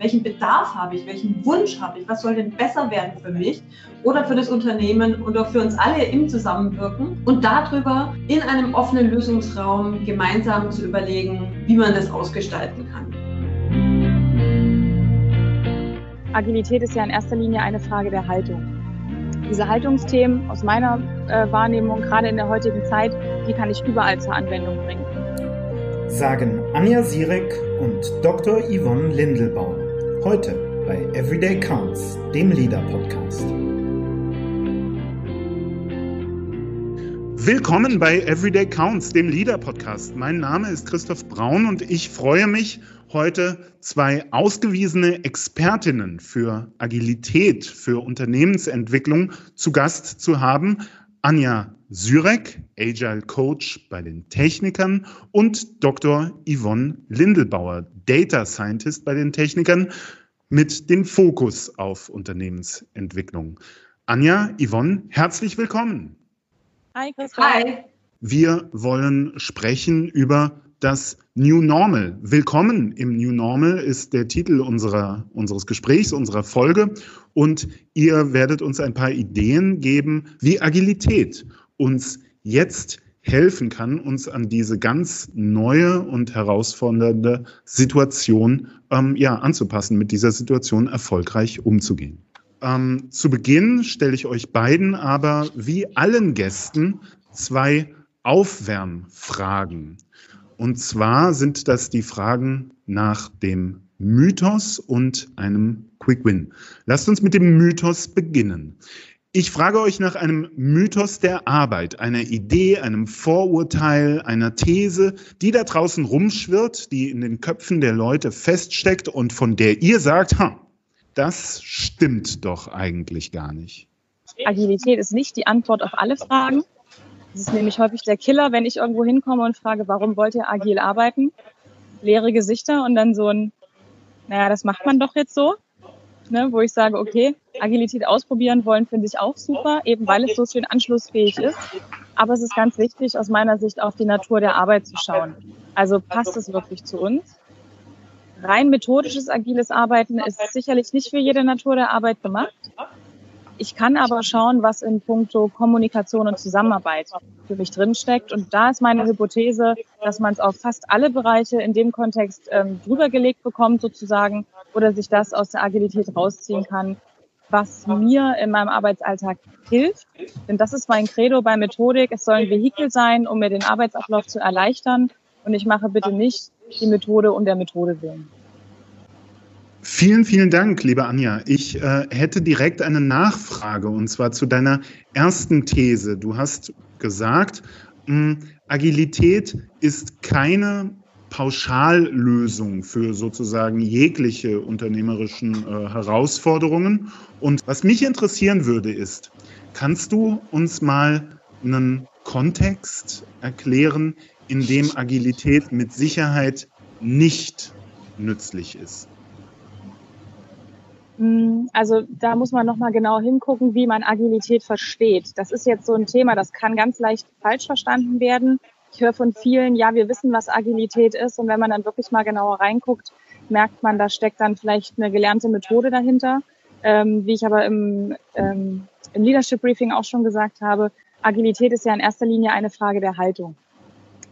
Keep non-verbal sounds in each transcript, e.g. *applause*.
Welchen Bedarf habe ich? Welchen Wunsch habe ich? Was soll denn besser werden für mich oder für das Unternehmen oder für uns alle im Zusammenwirken? Und darüber in einem offenen Lösungsraum gemeinsam zu überlegen, wie man das ausgestalten kann. Agilität ist ja in erster Linie eine Frage der Haltung. Diese Haltungsthemen aus meiner äh, Wahrnehmung, gerade in der heutigen Zeit, die kann ich überall zur Anwendung bringen. Sagen Anja Sirek und Dr. Yvonne Lindelbauer. Heute bei Everyday Counts, dem Leader Podcast. Willkommen bei Everyday Counts, dem Leader Podcast. Mein Name ist Christoph Braun und ich freue mich, heute zwei ausgewiesene Expertinnen für Agilität, für Unternehmensentwicklung zu Gast zu haben. Anja Syrek, Agile Coach bei den Technikern und Dr. Yvonne Lindelbauer, Data Scientist bei den Technikern mit dem Fokus auf Unternehmensentwicklung. Anja, Yvonne, herzlich willkommen. Hi. Hi. Wir wollen sprechen über das New Normal. Willkommen im New Normal ist der Titel unserer, unseres Gesprächs, unserer Folge. Und ihr werdet uns ein paar Ideen geben, wie Agilität uns jetzt helfen kann, uns an diese ganz neue und herausfordernde Situation ähm, ja, anzupassen, mit dieser Situation erfolgreich umzugehen. Ähm, zu Beginn stelle ich euch beiden aber wie allen Gästen zwei Aufwärmfragen. Und zwar sind das die Fragen nach dem Mythos und einem Quick Win. Lasst uns mit dem Mythos beginnen. Ich frage euch nach einem Mythos der Arbeit, einer Idee, einem Vorurteil, einer These, die da draußen rumschwirrt, die in den Köpfen der Leute feststeckt und von der ihr sagt, ha, das stimmt doch eigentlich gar nicht. Agilität ist nicht die Antwort auf alle Fragen, das ist nämlich häufig der Killer, wenn ich irgendwo hinkomme und frage, warum wollt ihr agil arbeiten? Leere Gesichter und dann so ein, naja, das macht man doch jetzt so. Ne, wo ich sage, okay, Agilität ausprobieren wollen, finde ich auch super, eben weil es so schön anschlussfähig ist. Aber es ist ganz wichtig, aus meiner Sicht auf die Natur der Arbeit zu schauen. Also passt es wirklich zu uns? Rein methodisches agiles Arbeiten ist sicherlich nicht für jede Natur der Arbeit gemacht. Ich kann aber schauen, was in puncto Kommunikation und Zusammenarbeit für mich drinsteckt. Und da ist meine Hypothese, dass man es auf fast alle Bereiche in dem Kontext ähm, drüber gelegt bekommt sozusagen oder sich das aus der Agilität rausziehen kann, was mir in meinem Arbeitsalltag hilft. Denn das ist mein Credo bei Methodik. Es soll ein Vehikel sein, um mir den Arbeitsablauf zu erleichtern. Und ich mache bitte nicht die Methode um der Methode willen. Vielen, vielen Dank, liebe Anja. Ich äh, hätte direkt eine Nachfrage und zwar zu deiner ersten These. Du hast gesagt, mh, hm, Agilität ist keine Pauschallösung für sozusagen jegliche unternehmerischen äh, Herausforderungen. Und was mich interessieren würde, ist, kannst du uns mal einen Kontext erklären, in dem Agilität mit Sicherheit nicht nützlich ist? Mm, also da muss man nochmal genau hingucken, wie man Agilität versteht. Das ist jetzt so ein Thema, das kann ganz leicht falsch verstanden werden. Ich höre von vielen, ja, wir wissen, was Agilität ist. Und wenn man dann wirklich mal genauer reinguckt, merkt man, da steckt dann vielleicht eine gelernte Methode dahinter. Ähm, wie ich aber im, ähm, im Leadership Briefing auch schon gesagt habe, Agilität ist ja in erster Linie eine Frage der Haltung.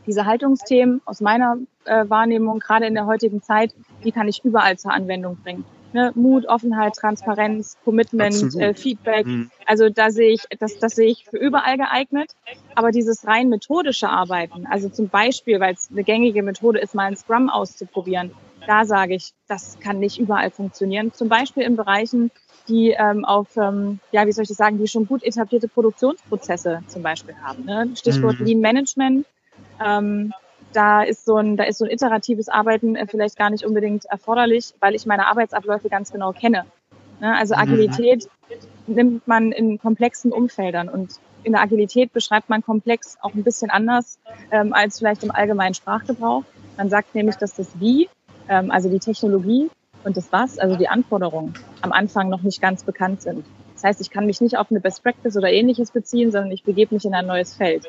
Diese Haltungsthemen aus meiner äh, Wahrnehmung, gerade in der heutigen Zeit, die kann ich überall zur Anwendung bringen ne, Mut, Offenheit, Transparenz, Commitment, äh, Feedback. Mhm. Also da sehe ich, das, das sehe ich für überall geeignet. Aber dieses rein methodische Arbeiten, also zum Beispiel, weil es eine gängige Methode ist, mal ein Scrum auszuprobieren, da sage ich, das kann nicht überall funktionieren. Zum Beispiel in Bereichen, die ähm, auf, ähm, ja, wie soll ich das sagen, die schon gut etablierte Produktionsprozesse zum Beispiel haben. Ne? Stichwort mhm. Lean Management. Ähm, da ist so ein, da ist so ein iteratives Arbeiten äh, vielleicht gar nicht unbedingt erforderlich, weil ich meine Arbeitsabläufe ganz genau kenne. Ne? Also mhm. Agilität mhm. nimmt man in komplexen Umfeldern und in der Agilität beschreibt man komplex auch ein bisschen anders ähm, als vielleicht im allgemeinen Sprachgebrauch. Man sagt nämlich, dass das Wie, ähm, also die Technologie und das Was, also die Anforderungen, am Anfang noch nicht ganz bekannt sind. Das heißt, ich kann mich nicht auf eine Best Practice oder ähnliches beziehen, sondern ich begebe mich in ein neues Feld.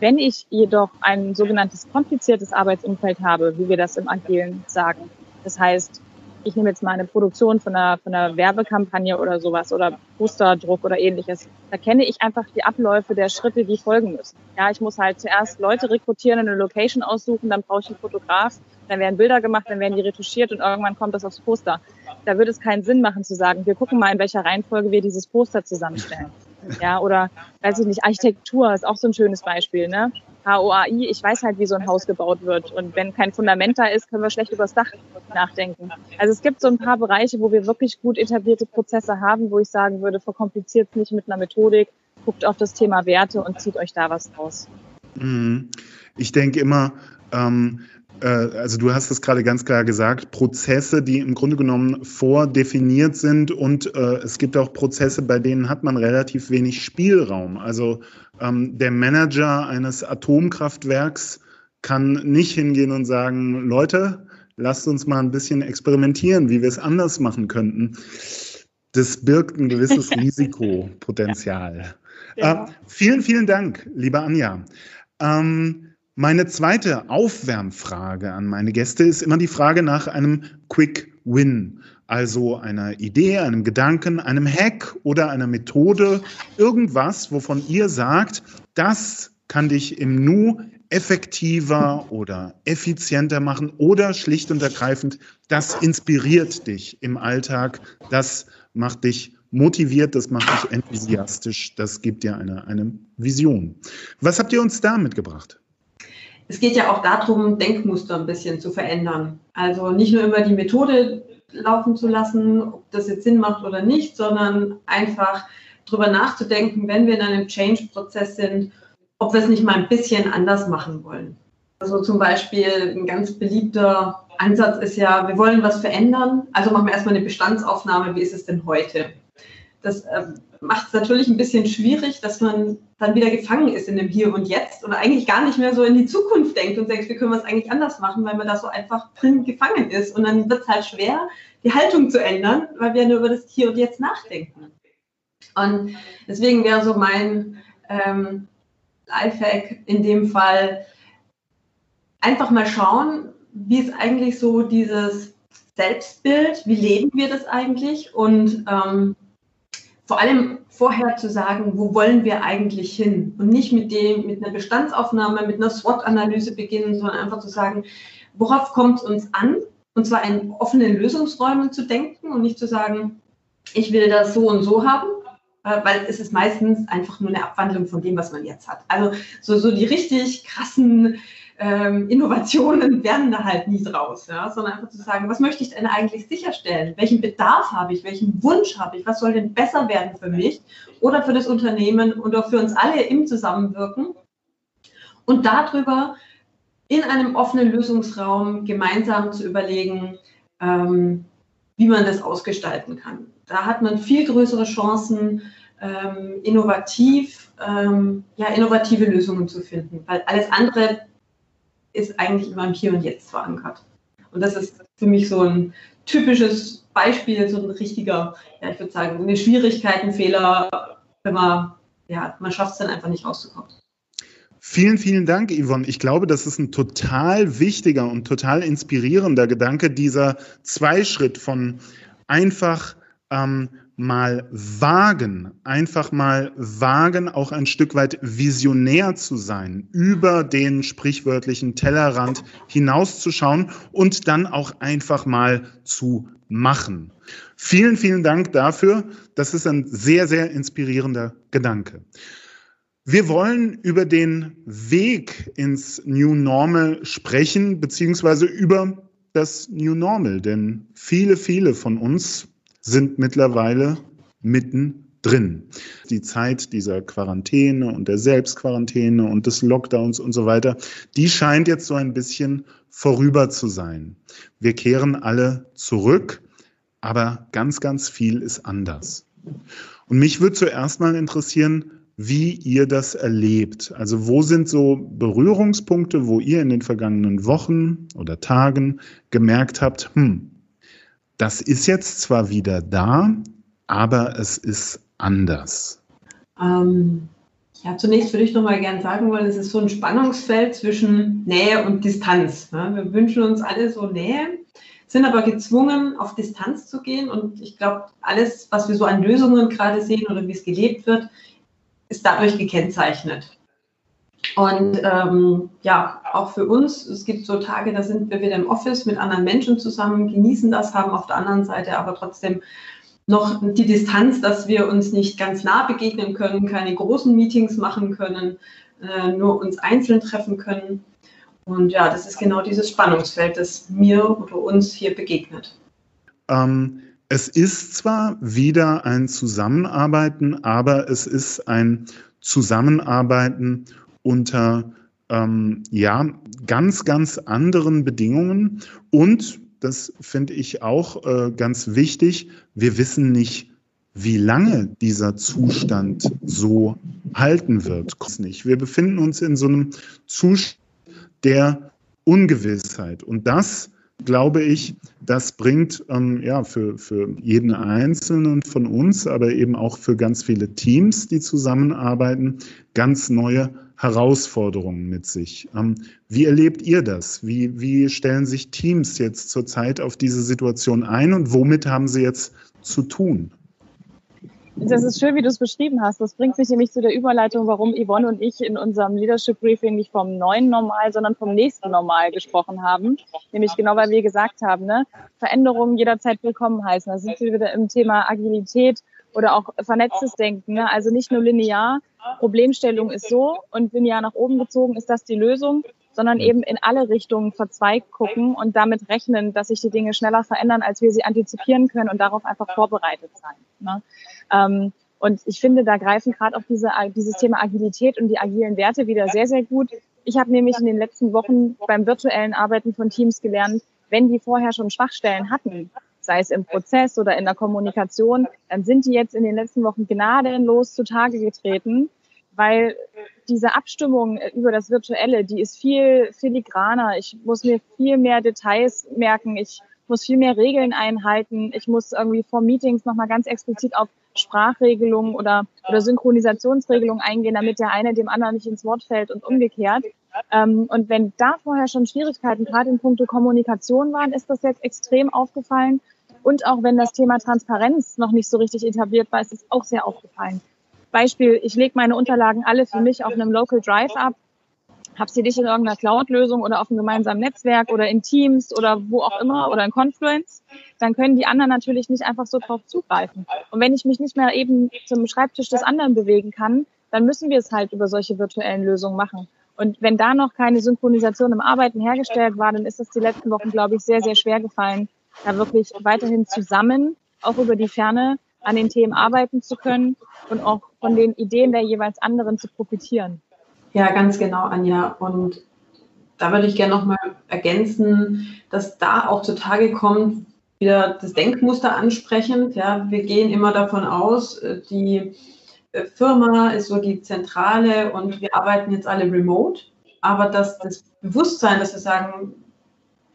Wenn ich jedoch ein sogenanntes kompliziertes Arbeitsumfeld habe, wie wir das im Agilen sagen, das heißt ich nehme jetzt mal eine Produktion von einer, von einer Werbekampagne oder sowas oder Posterdruck oder ähnliches. Da kenne ich einfach die Abläufe der Schritte, die folgen müssen. Ja, ich muss halt zuerst Leute rekrutieren, eine Location aussuchen, dann brauche ich einen Fotograf, dann werden Bilder gemacht, dann werden die retuschiert und irgendwann kommt das aufs Poster. Da würde es keinen Sinn machen zu sagen, wir gucken mal, in welcher Reihenfolge wir dieses Poster zusammenstellen. Ja, oder weiß ich nicht, Architektur ist auch so ein schönes Beispiel, ne? HOAI, ich weiß halt, wie so ein Haus gebaut wird. Und wenn kein Fundament da ist, können wir schlecht übers Dach nachdenken. Also es gibt so ein paar Bereiche, wo wir wirklich gut etablierte Prozesse haben, wo ich sagen würde, verkompliziert es nicht mit einer Methodik, guckt auf das Thema Werte und zieht euch da was raus. Mhm. Ich denke immer, ähm, äh, also du hast es gerade ganz klar gesagt, Prozesse, die im Grunde genommen vordefiniert sind und äh, es gibt auch Prozesse, bei denen hat man relativ wenig Spielraum. Also ähm, der Manager eines Atomkraftwerks kann nicht hingehen und sagen, Leute, lasst uns mal ein bisschen experimentieren, wie wir es anders machen könnten. Das birgt ein gewisses *laughs* Risikopotenzial. Ja. Äh, vielen, vielen Dank, liebe Anja. Ähm, meine zweite Aufwärmfrage an meine Gäste ist immer die Frage nach einem Quick Win, also einer Idee, einem Gedanken, einem Hack oder einer Methode, irgendwas, wovon ihr sagt, das kann dich im Nu effektiver oder effizienter machen oder schlicht und ergreifend, das inspiriert dich im Alltag, das macht dich motiviert, das macht dich enthusiastisch, das gibt dir eine, eine Vision. Was habt ihr uns da mitgebracht? Es geht ja auch darum, Denkmuster ein bisschen zu verändern. Also nicht nur immer die Methode laufen zu lassen, ob das jetzt Sinn macht oder nicht, sondern einfach drüber nachzudenken, wenn wir in einem Change-Prozess sind, ob wir es nicht mal ein bisschen anders machen wollen. Also zum Beispiel ein ganz beliebter Ansatz ist ja, wir wollen was verändern, also machen wir erstmal eine Bestandsaufnahme, wie ist es denn heute? Das ähm, macht es natürlich ein bisschen schwierig, dass man dann wieder gefangen ist in dem Hier und Jetzt und eigentlich gar nicht mehr so in die Zukunft denkt und denkt, wie können wir es eigentlich anders machen, weil man da so einfach drin gefangen ist. Und dann wird es halt schwer, die Haltung zu ändern, weil wir nur über das Hier und Jetzt nachdenken. Und deswegen wäre so mein ähm, Lifehack in dem Fall einfach mal schauen, wie ist eigentlich so dieses Selbstbild, wie leben wir das eigentlich und ähm, vor allem vorher zu sagen, wo wollen wir eigentlich hin und nicht mit dem, mit einer Bestandsaufnahme, mit einer SWOT-Analyse beginnen, sondern einfach zu sagen, worauf kommt es uns an? Und zwar in offenen Lösungsräumen zu denken und nicht zu sagen, ich will das so und so haben, äh, weil es ist meistens einfach nur eine Abwandlung von dem, was man jetzt hat. Also so, so die richtig krassen ähm, Innovationen *laughs* werden da halt nie draus, ja? sondern einfach zu sagen, was möchte ich denn eigentlich sicherstellen? Welchen Bedarf habe ich? Welchen Wunsch habe ich? Was soll denn besser werden für mich oder für das Unternehmen und auch für uns alle im Zusammenwirken? Und darüber in einem offenen Lösungsraum gemeinsam zu überlegen, ähm, wie man das ausgestalten kann. Da hat man viel größere Chancen, ähm, innovativ, ähm, ja, innovative Lösungen zu finden, weil alles andere ist eigentlich immer im Hier und Jetzt verankert. Und das ist für mich so ein typisches Beispiel, so ein richtiger, ja, ich würde sagen, eine Schwierigkeit, ein Fehler, wenn man, ja, man schafft es dann einfach nicht rauszukommen. Vielen, vielen Dank, Yvonne. Ich glaube, das ist ein total wichtiger und total inspirierender Gedanke, dieser Zweischritt von einfach ähm, mal wagen, einfach mal wagen, auch ein Stück weit visionär zu sein, über den sprichwörtlichen Tellerrand hinauszuschauen und dann auch einfach mal zu machen. Vielen, vielen Dank dafür. Das ist ein sehr, sehr inspirierender Gedanke. Wir wollen über den Weg ins New Normal sprechen, beziehungsweise über das New Normal, denn viele, viele von uns sind mittlerweile mittendrin. Die Zeit dieser Quarantäne und der Selbstquarantäne und des Lockdowns und so weiter, die scheint jetzt so ein bisschen vorüber zu sein. Wir kehren alle zurück, aber ganz, ganz viel ist anders. Und mich würde zuerst mal interessieren, wie ihr das erlebt. Also wo sind so Berührungspunkte, wo ihr in den vergangenen Wochen oder Tagen gemerkt habt, hm, das ist jetzt zwar wieder da, aber es ist anders. Ähm, ja, zunächst würde ich noch mal gerne sagen wollen, es ist so ein Spannungsfeld zwischen Nähe und Distanz. Ne? Wir wünschen uns alle so Nähe. sind aber gezwungen, auf Distanz zu gehen. Und ich glaube, alles, was wir so an Lösungen gerade sehen oder wie es gelebt wird, ist dadurch gekennzeichnet. Und ähm, ja, auch für uns, es gibt so Tage, da sind wir wieder im Office mit anderen Menschen zusammen, genießen das, haben auf der anderen Seite aber trotzdem noch die Distanz, dass wir uns nicht ganz nah begegnen können, keine großen Meetings machen können, äh, nur uns einzeln treffen können. Und ja, das ist genau dieses Spannungsfeld, das mir oder uns hier begegnet. Ähm, es ist zwar wieder ein Zusammenarbeiten, aber es ist ein Zusammenarbeiten unter ähm, ja, ganz, ganz anderen Bedingungen. Und, das finde ich auch äh, ganz wichtig, wir wissen nicht, wie lange dieser Zustand so halten wird. Wir befinden uns in so einem Zustand der Ungewissheit. Und das glaube ich, das bringt ähm, ja für, für jeden Einzelnen von uns, aber eben auch für ganz viele Teams, die zusammenarbeiten, ganz neue Herausforderungen mit sich. Ähm, wie erlebt ihr das? Wie, wie stellen sich Teams jetzt zurzeit auf diese Situation ein und womit haben sie jetzt zu tun? Das ist schön, wie du es beschrieben hast. Das bringt mich nämlich zu der Überleitung, warum Yvonne und ich in unserem Leadership Briefing nicht vom neuen Normal, sondern vom nächsten Normal gesprochen haben. Nämlich genau, weil wir gesagt haben, ne, Veränderungen jederzeit willkommen heißen. Da sind wir wieder im Thema Agilität oder auch vernetztes Denken. Ne? Also nicht nur linear, Problemstellung ist so und linear nach oben gezogen ist das die Lösung, sondern eben in alle Richtungen verzweigt gucken und damit rechnen, dass sich die Dinge schneller verändern, als wir sie antizipieren können und darauf einfach vorbereitet sein. Ne? Ähm, und ich finde, da greifen gerade auch diese, dieses Thema Agilität und die agilen Werte wieder sehr, sehr gut. Ich habe nämlich in den letzten Wochen beim virtuellen Arbeiten von Teams gelernt, wenn die vorher schon Schwachstellen hatten, sei es im Prozess oder in der Kommunikation, dann sind die jetzt in den letzten Wochen gnadenlos zutage getreten, weil diese Abstimmung über das Virtuelle, die ist viel filigraner. Ich muss mir viel mehr Details merken. Ich muss viel mehr Regeln einhalten. Ich muss irgendwie vor Meetings nochmal ganz explizit auf Sprachregelungen oder, oder Synchronisationsregelungen eingehen, damit der eine dem anderen nicht ins Wort fällt und umgekehrt. Ähm, und wenn da vorher schon Schwierigkeiten gerade in puncto Kommunikation waren, ist das jetzt extrem aufgefallen. Und auch wenn das Thema Transparenz noch nicht so richtig etabliert war, ist es auch sehr aufgefallen. Beispiel, ich lege meine Unterlagen alle für mich auf einem Local Drive ab, habe sie nicht in irgendeiner Cloud-Lösung oder auf einem gemeinsamen Netzwerk oder in Teams oder wo auch immer oder in Confluence, dann können die anderen natürlich nicht einfach so drauf zugreifen. Und wenn ich mich nicht mehr eben zum Schreibtisch des anderen bewegen kann, dann müssen wir es halt über solche virtuellen Lösungen machen. Und wenn da noch keine Synchronisation im Arbeiten hergestellt war, dann ist das die letzten Wochen, glaube ich, sehr, sehr schwer gefallen, da wirklich weiterhin zusammen, auch über die Ferne, an den Themen arbeiten zu können und auch von den Ideen der jeweils anderen zu profitieren. Ja, ganz genau, Anja. Und da würde ich gerne nochmal ergänzen, dass da auch zutage kommt, wieder das Denkmuster ansprechend. Ja, wir gehen immer davon aus, äh, die äh, Firma ist so die Zentrale und wir arbeiten jetzt alle remote. Aber dass das Bewusstsein, dass wir sagen,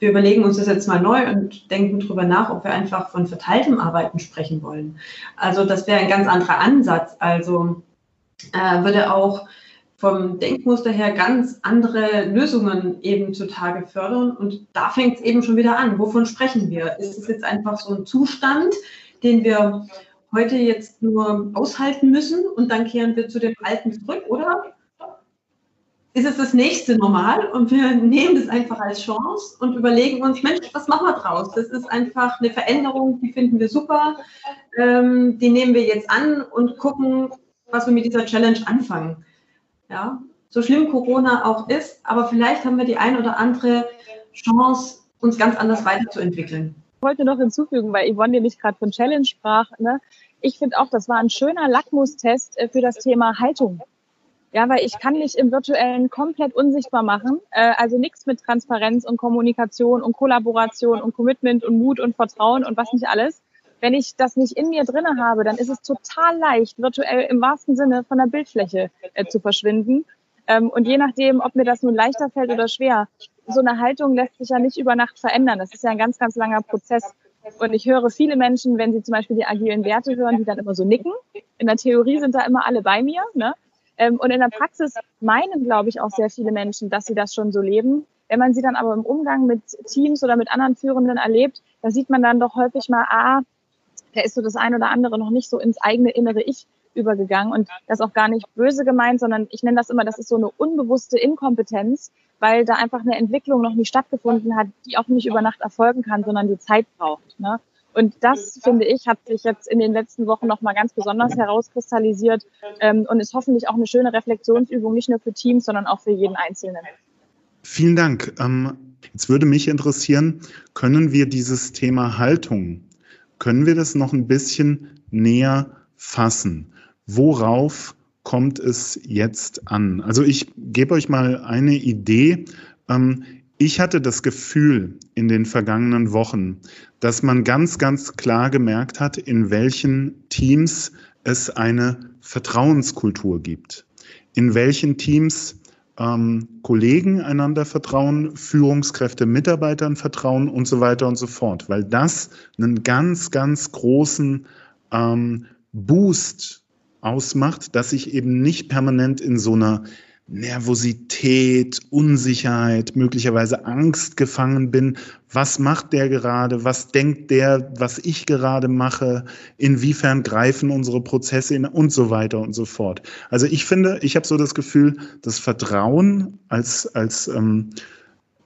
wir überlegen uns das jetzt mal neu und denken darüber nach, ob wir einfach von verteiltem Arbeiten sprechen wollen. Also das wäre ein ganz anderer Ansatz. Also äh, würde auch vom Denkmuster her ganz andere Lösungen eben zutage fördern. Und da fängt es eben schon wieder an. Wovon sprechen wir? Ist es jetzt einfach so ein Zustand, den wir heute jetzt nur aushalten müssen und dann kehren wir zu dem Alten zurück, oder? Ist es das nächste Normal und wir nehmen das einfach als Chance und überlegen uns, Mensch, was machen wir draus? Das ist einfach eine Veränderung, die finden wir super, ähm, die nehmen wir jetzt an und gucken, was wir mit dieser Challenge anfangen. Ja, so schlimm Corona auch ist, aber vielleicht haben wir die ein oder andere Chance, uns ganz anders weiterzuentwickeln. Ich wollte noch hinzufügen, weil Yvonne nämlich gerade von Challenge sprach. Ne? Ich finde auch, das war ein schöner Lackmustest äh, für das Thema Haltung. Ja, weil ich kann mich im virtuellen komplett unsichtbar machen. Äh, also nichts mit Transparenz und Kommunikation und Kollaboration und Commitment und Mut und Vertrauen und was nicht alles. Wenn ich das nicht in mir drinne habe, dann ist es total leicht, virtuell im wahrsten Sinne von der Bildfläche äh, zu verschwinden. Ähm, und je nachdem, ob mir das nun leichter fällt oder schwer, so eine Haltung lässt sich ja nicht über Nacht verändern. Das ist ja ein ganz, ganz langer Prozess. Und ich höre viele Menschen, wenn sie zum Beispiel die agilen Werte hören, die dann immer so nicken. In der Theorie sind da immer alle bei mir. Ne? Ähm, und in der Praxis meinen, glaube ich, auch sehr viele Menschen, dass sie das schon so leben. Wenn man sie dann aber im Umgang mit Teams oder mit anderen Führenden erlebt, da sieht man dann doch häufig mal, ah, da ist so das eine oder andere noch nicht so ins eigene innere Ich übergegangen und das auch gar nicht böse gemeint, sondern ich nenne das immer, das ist so eine unbewusste Inkompetenz, weil da einfach eine Entwicklung noch nicht stattgefunden hat, die auch nicht über Nacht erfolgen kann, sondern die Zeit braucht. Ne? Und das, finde ich, hat sich jetzt in den letzten Wochen nochmal ganz besonders herauskristallisiert ähm, und ist hoffentlich auch eine schöne Reflexionsübung, nicht nur für Teams, sondern auch für jeden Einzelnen. Vielen Dank. Ähm, jetzt würde mich interessieren, können wir dieses Thema Haltung, können wir das noch ein bisschen näher fassen? Worauf kommt es jetzt an? Also ich gebe euch mal eine Idee. Ähm, ich hatte das Gefühl in den vergangenen Wochen, dass man ganz, ganz klar gemerkt hat, in welchen Teams es eine Vertrauenskultur gibt, in welchen Teams ähm, Kollegen einander vertrauen, Führungskräfte Mitarbeitern vertrauen und so weiter und so fort, weil das einen ganz, ganz großen ähm, Boost ausmacht, dass ich eben nicht permanent in so einer Nervosität, Unsicherheit, möglicherweise Angst gefangen bin. Was macht der gerade? Was denkt der, was ich gerade mache? Inwiefern greifen unsere Prozesse in und so weiter und so fort. Also ich finde, ich habe so das Gefühl, das Vertrauen als, als ähm,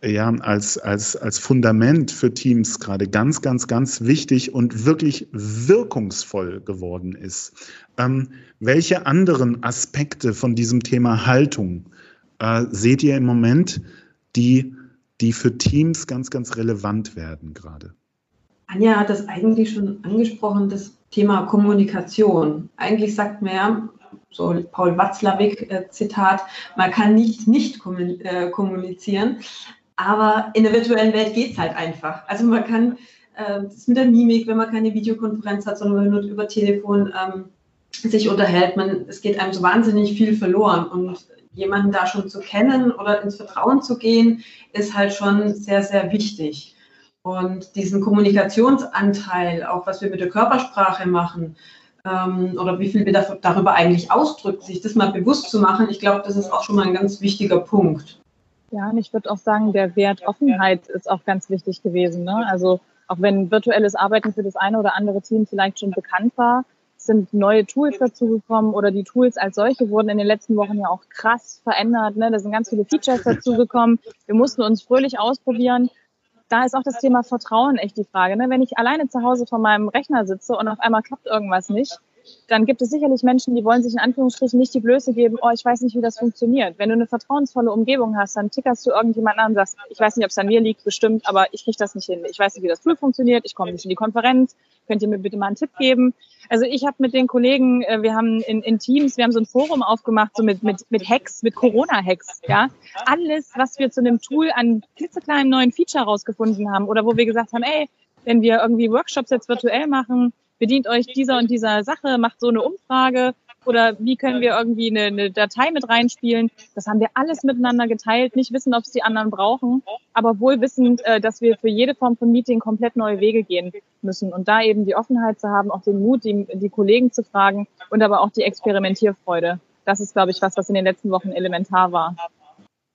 ja, als, als, als Fundament für Teams gerade ganz, ganz, ganz wichtig und wirklich wirkungsvoll geworden ist. Ähm, welche anderen Aspekte von diesem Thema Haltung äh, seht ihr im Moment, die, die für Teams ganz, ganz relevant werden gerade? Anja hat das eigentlich schon angesprochen, das Thema Kommunikation. Eigentlich sagt man ja, so Paul Watzlawick äh, man kann nicht nicht äh, kommunizieren. Aber in der virtuellen Welt geht es halt einfach. Also man kann äh, das mit der Mimik, wenn man keine Videokonferenz hat, sondern nur über Telefon ähm, sich unterhält, man, es geht einem so wahnsinnig viel verloren. Und jemanden da schon zu kennen oder ins Vertrauen zu gehen, ist halt schon sehr, sehr wichtig. Und diesen Kommunikationsanteil, auch was wir mit der Körpersprache machen, ähm, oder wie viel wir darüber eigentlich ausdrücken, sich das mal bewusst zu machen, ich glaube, das ist auch schon mal ein ganz wichtiger Punkt. Ja, und ich würde auch sagen, der Wert Offenheit ist auch ganz wichtig gewesen. Ne? Also auch wenn virtuelles Arbeiten für das eine oder andere Team vielleicht schon bekannt war, sind neue Tools dazugekommen oder die Tools als solche wurden in den letzten Wochen ja auch krass verändert. Ne? Da sind ganz viele Features dazugekommen. Wir mussten uns fröhlich ausprobieren. Da ist auch das Thema Vertrauen echt die Frage. Ne? Wenn ich alleine zu Hause vor meinem Rechner sitze und auf einmal klappt irgendwas nicht, dann gibt es sicherlich Menschen, die wollen sich in Anführungsstrichen nicht die Blöße geben, oh, ich weiß nicht, wie das funktioniert. Wenn du eine vertrauensvolle Umgebung hast, dann tickerst du irgendjemanden an und sagst, ich weiß nicht, ob es an mir liegt, bestimmt, aber ich kriege das nicht hin. Ich weiß nicht, wie das Tool funktioniert, ich komme nicht in die Konferenz, könnt ihr mir bitte mal einen Tipp geben? Also ich habe mit den Kollegen, äh, wir haben in, in Teams, wir haben so ein Forum aufgemacht, so mit, mit, mit Hacks, mit Corona-Hacks, ja. Alles, was wir zu einem Tool an klitzekleinen neuen Feature rausgefunden haben oder wo wir gesagt haben, ey, wenn wir irgendwie Workshops jetzt virtuell machen, bedient euch dieser und dieser Sache, macht so eine Umfrage oder wie können wir irgendwie eine, eine Datei mit reinspielen. Das haben wir alles miteinander geteilt, nicht wissen, ob es die anderen brauchen, aber wohl wissend, äh, dass wir für jede Form von Meeting komplett neue Wege gehen müssen und da eben die Offenheit zu haben, auch den Mut, die, die Kollegen zu fragen und aber auch die Experimentierfreude. Das ist, glaube ich, was, was in den letzten Wochen elementar war.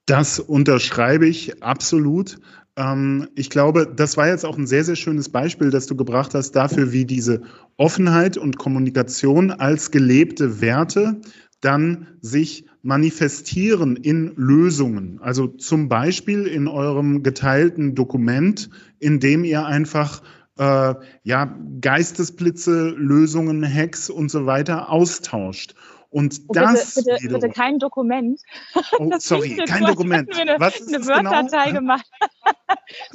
Das unterschreibe ich absolut. Ähm, ich glaube, das war jetzt auch ein sehr, sehr schönes Beispiel, das du gebracht hast dafür, wie diese Offenheit und Kommunikation als gelebte Werte dann sich manifestieren in Lösungen. Also zum Beispiel in eurem geteilten Dokument, in dem ihr einfach äh, ja, Geistesblitze, Lösungen, Hacks und so weiter austauscht. Und oh, das. Bitte, bitte, bitte, kein Dokument. *laughs* Oh, sorry, kein Dokument. Eine, Was ist eine Word-Datei genau? gemacht.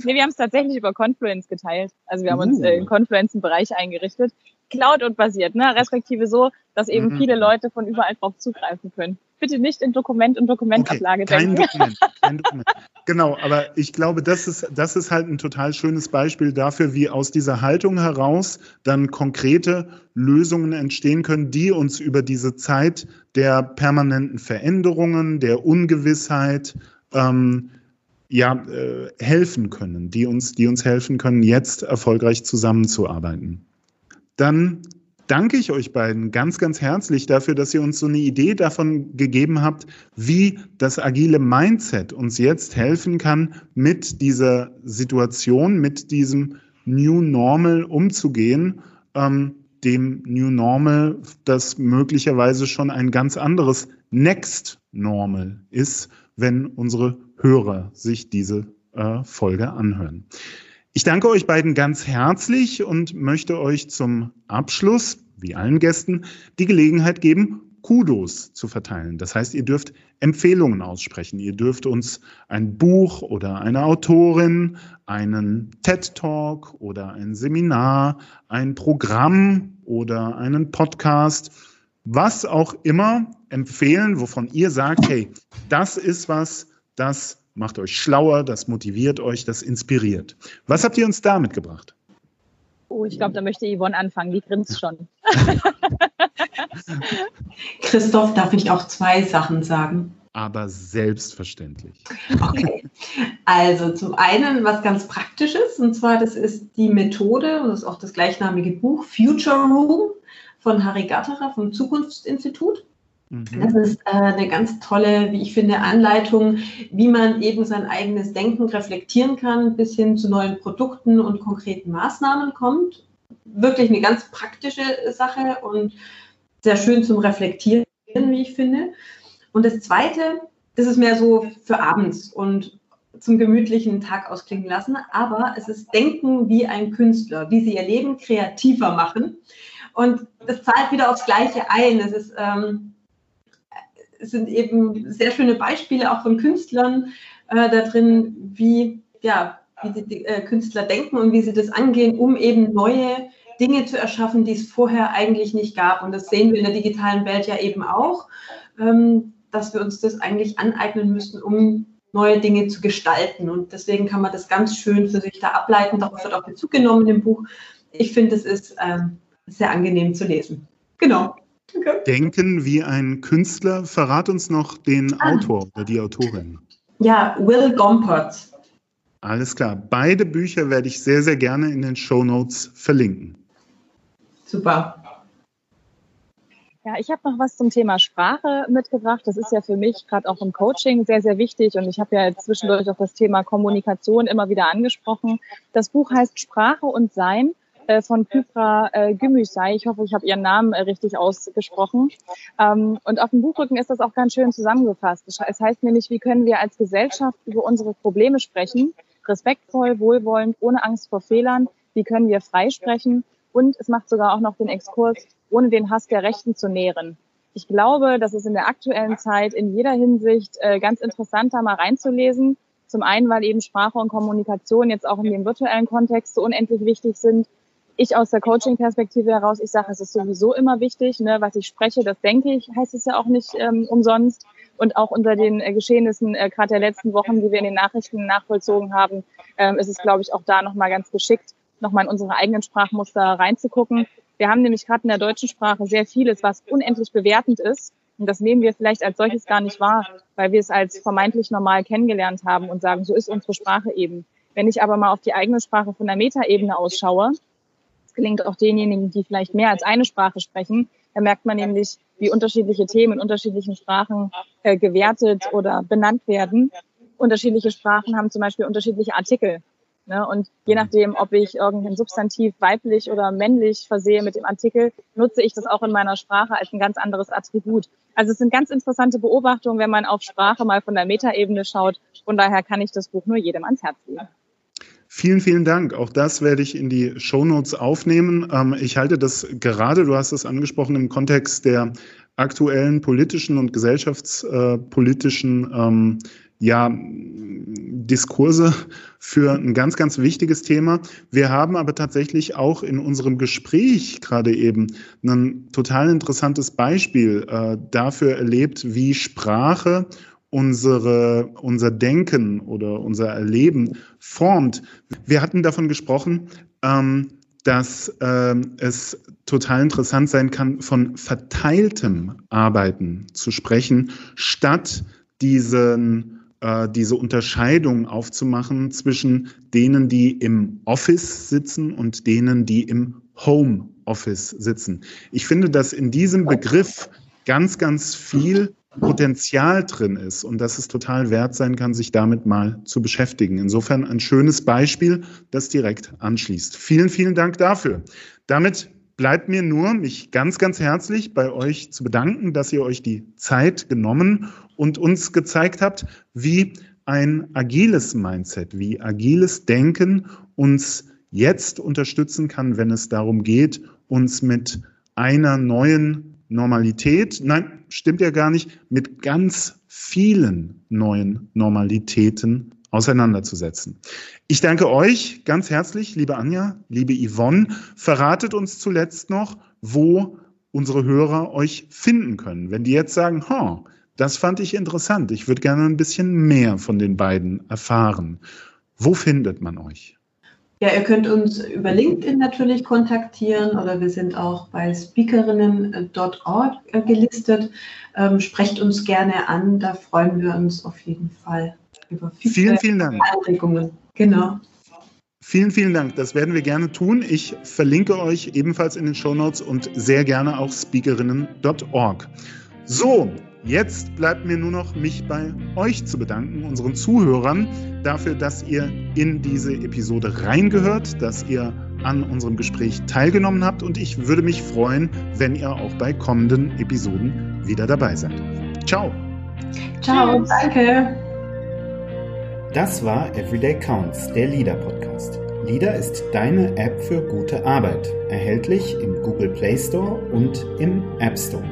Nee, wir haben es tatsächlich über Confluence geteilt. Also wir haben uh. uns äh, in Confluence einen Bereich eingerichtet. Cloud und basiert, ne? Respektive so, dass eben mhm. viele Leute von überall drauf zugreifen können bitte nicht in Dokument und Dokumentablage okay, kein denken. Dokument, *laughs* kein Dokument. Genau, aber ich glaube, das ist, das ist halt ein total schönes Beispiel dafür, wie aus dieser Haltung heraus dann konkrete Lösungen entstehen können, die uns über diese Zeit der permanenten Veränderungen, der Ungewissheit, ähm, ja, äh, helfen können, die uns, die uns helfen können, jetzt erfolgreich zusammenzuarbeiten. Dann danke ich euch beiden ganz, ganz herzlich dafür, dass ihr uns so eine Idee davon gegeben habt, wie das agile Mindset uns jetzt helfen kann, mit dieser Situation, mit diesem New Normal umzugehen, ähm, dem New Normal, das möglicherweise schon ein ganz anderes Next Normal ist, wenn unsere Hörer sich diese äh, Folge anhören. Ich danke euch beiden ganz herzlich und möchte euch zum Abschluss, wie allen Gästen, die Gelegenheit geben, Kudos zu verteilen. Das heißt, ihr dürft Empfehlungen aussprechen. Ihr dürft uns ein Buch oder eine Autorin, einen TED Talk oder ein Seminar, ein Programm oder einen Podcast, was auch immer empfehlen, wovon ihr sagt, hey, das ist was, das macht euch schlauer, das motiviert euch, das inspiriert. Was habt ihr uns da mitgebracht? Oh, ich glaube, da möchte Yvonne anfangen. Die grinst *laughs* schon. Christoph, darf ich auch zwei Sachen sagen? Aber selbstverständlich. Okay. Also zum einen was ganz Praktisches, und zwar das ist die Methode, und das ist auch das gleichnamige Buch Future Room von Harry Gatterer vom Zukunftsinstitut. Mhm. Das ist äh, eine ganz tolle, wie ich finde, Anleitung, wie man eben sein eigenes Denken reflektieren kann, bis hin zu neuen Produkten und konkreten Maßnahmen kommt. Wirklich eine ganz praktische Sache und sehr schön zum Reflektieren, wie ich finde. Und das Zweite, das ist mehr so für abends und zum gemütlichen Tag ausklingen lassen, aber es ist Denken wie ein Künstler, wie sie ihr Leben kreativer machen. Und das zahlt wieder aufs Gleiche ein. Es ist ähm, sind eben sehr schöne Beispiele auch von Künstlern äh, da drin, wie, ja, wie die äh, Künstler denken und wie sie das angehen, um eben neue Dinge zu erschaffen, die es vorher eigentlich nicht gab. Und das sehen wir in der digitalen Welt ja eben auch, ähm, dass wir uns das eigentlich aneignen müssen, um neue Dinge zu gestalten. Und deswegen kann man das ganz schön für sich da ableiten. Darauf wird auch Bezug genommen im Buch. Ich finde, es ist ähm, sehr angenehm zu lesen. Genau. Okay. Denken wie ein Künstler. Verrat uns noch den ah. Autor oder die Autorin. Ja, Will Gompert. Alles klar. Beide Bücher werde ich sehr, sehr gerne in den Show Notes verlinken. Super. Ja, ich habe noch was zum Thema Sprache mitgebracht. Das ist ja für mich gerade auch im Coaching sehr, sehr wichtig. Und ich habe ja zwischendurch auch das Thema Kommunikation immer wieder angesprochen. Das Buch heißt Sprache und Sein äh, von Kypra äh, Gümüşay. Ich hoffe, ich habe ihren Namen äh, richtig ausgesprochen. Ähm, und auf dem Buchrücken ist das auch ganz schön zusammengefasst. Es heißt nämlich, wie können wir als Gesellschaft über unsere Probleme sprechen? Respektvoll, wohlwollend, ohne Angst vor Fehlern. Wie können wir frei sprechen? Und es macht sogar auch noch den Exkurs, ohne den Hass der Rechten zu nähren. Ich glaube, dass es in der aktuellen Zeit in jeder Hinsicht äh, ganz interessant, da mal reinzulesen. Zum einen, weil eben Sprache und Kommunikation jetzt auch in dem virtuellen Kontext so unendlich wichtig sind ich aus der Coaching-Perspektive heraus, ich sage, es ist sowieso immer wichtig, ne, was ich spreche, das denke ich, heißt es ja auch nicht ähm, umsonst. Und auch unter den äh, Geschehnissen äh, gerade der letzten Wochen, die wir in den Nachrichten nachvollzogen haben, ähm, ist es, glaube ich, auch da nochmal ganz geschickt, nochmal in unsere eigenen Sprachmuster reinzugucken. Wir haben nämlich gerade in der deutschen Sprache sehr vieles, was unendlich bewertend ist. Und das nehmen wir vielleicht als solches gar nicht wahr, weil wir es als vermeintlich normal kennengelernt haben und sagen, so ist unsere Sprache eben. Wenn ich aber mal auf die eigene Sprache von der Metaebene ausschaue, gelingt auch denjenigen, die vielleicht mehr als eine Sprache sprechen. Da merkt man nämlich, wie unterschiedliche Themen in unterschiedlichen Sprachen äh, gewertet oder benannt werden. Unterschiedliche Sprachen haben zum Beispiel unterschiedliche Artikel. Ne? Und je nachdem, ob ich irgendein Substantiv weiblich oder männlich versehe mit dem Artikel, nutze ich das auch in meiner Sprache als ein ganz anderes Attribut. Also es sind ganz interessante Beobachtungen, wenn man auf Sprache mal von der Metaebene schaut. Von daher kann ich das Buch nur jedem ans Herz legen. Vielen, vielen Dank. Auch das werde ich in die Shownotes aufnehmen. Ähm, ich halte das gerade, du hast es angesprochen, im Kontext der aktuellen politischen und gesellschaftspolitischen ähm, ja, Diskurse für ein ganz, ganz wichtiges Thema. Wir haben aber tatsächlich auch in unserem Gespräch gerade eben ein total interessantes Beispiel äh, dafür erlebt, wie Sprache unsere, unser Denken oder unser Erleben formt. Wir hatten davon gesprochen, ähm, dass ähm, es total interessant sein kann, von verteiltem Arbeiten zu sprechen, statt diesen, äh, diese Unterscheidung aufzumachen zwischen denen, die im Office sitzen und denen, die im Home Office sitzen. Ich finde, dass in diesem Begriff ganz, ganz viel Potenzial drin ist und dass es total wert sein kann, sich damit mal zu beschäftigen. Insofern ein schönes Beispiel, das direkt anschließt. Vielen, vielen Dank dafür. Damit bleibt mir nur, mich ganz, ganz herzlich bei euch zu bedanken, dass ihr euch die Zeit genommen und uns gezeigt habt, wie ein agiles Mindset, wie agiles Denken uns jetzt unterstützen kann, wenn es darum geht, uns mit einer neuen Normalität, nein, stimmt ja gar nicht, mit ganz vielen neuen Normalitäten auseinanderzusetzen. Ich danke euch ganz herzlich, liebe Anja, liebe Yvonne. Verratet uns zuletzt noch, wo unsere Hörer euch finden können. Wenn die jetzt sagen, oh, das fand ich interessant, ich würde gerne ein bisschen mehr von den beiden erfahren. Wo findet man euch? Ja, ihr könnt uns über LinkedIn natürlich kontaktieren oder wir sind auch bei speakerinnen.org äh, gelistet. Ähm, sprecht uns gerne an, da freuen wir uns auf jeden Fall über vielen, vielen Dank. Anregungen. Genau. Vielen, vielen Dank. Das werden wir gerne tun. Ich verlinke euch ebenfalls in den Show Notes und sehr gerne auch speakerinnen.org. So, Jetzt bleibt mir nur noch, mich bei euch zu bedanken, unseren Zuhörern, dafür, dass ihr in diese Episode reingehört, dass ihr an unserem Gespräch teilgenommen habt und ich würde mich freuen, wenn ihr auch bei kommenden Episoden wieder dabei seid. Ciao. Ciao, danke. Das war Everyday Counts, der Leader Podcast. Leader ist deine App für gute Arbeit, erhältlich im Google Play Store und im App Store.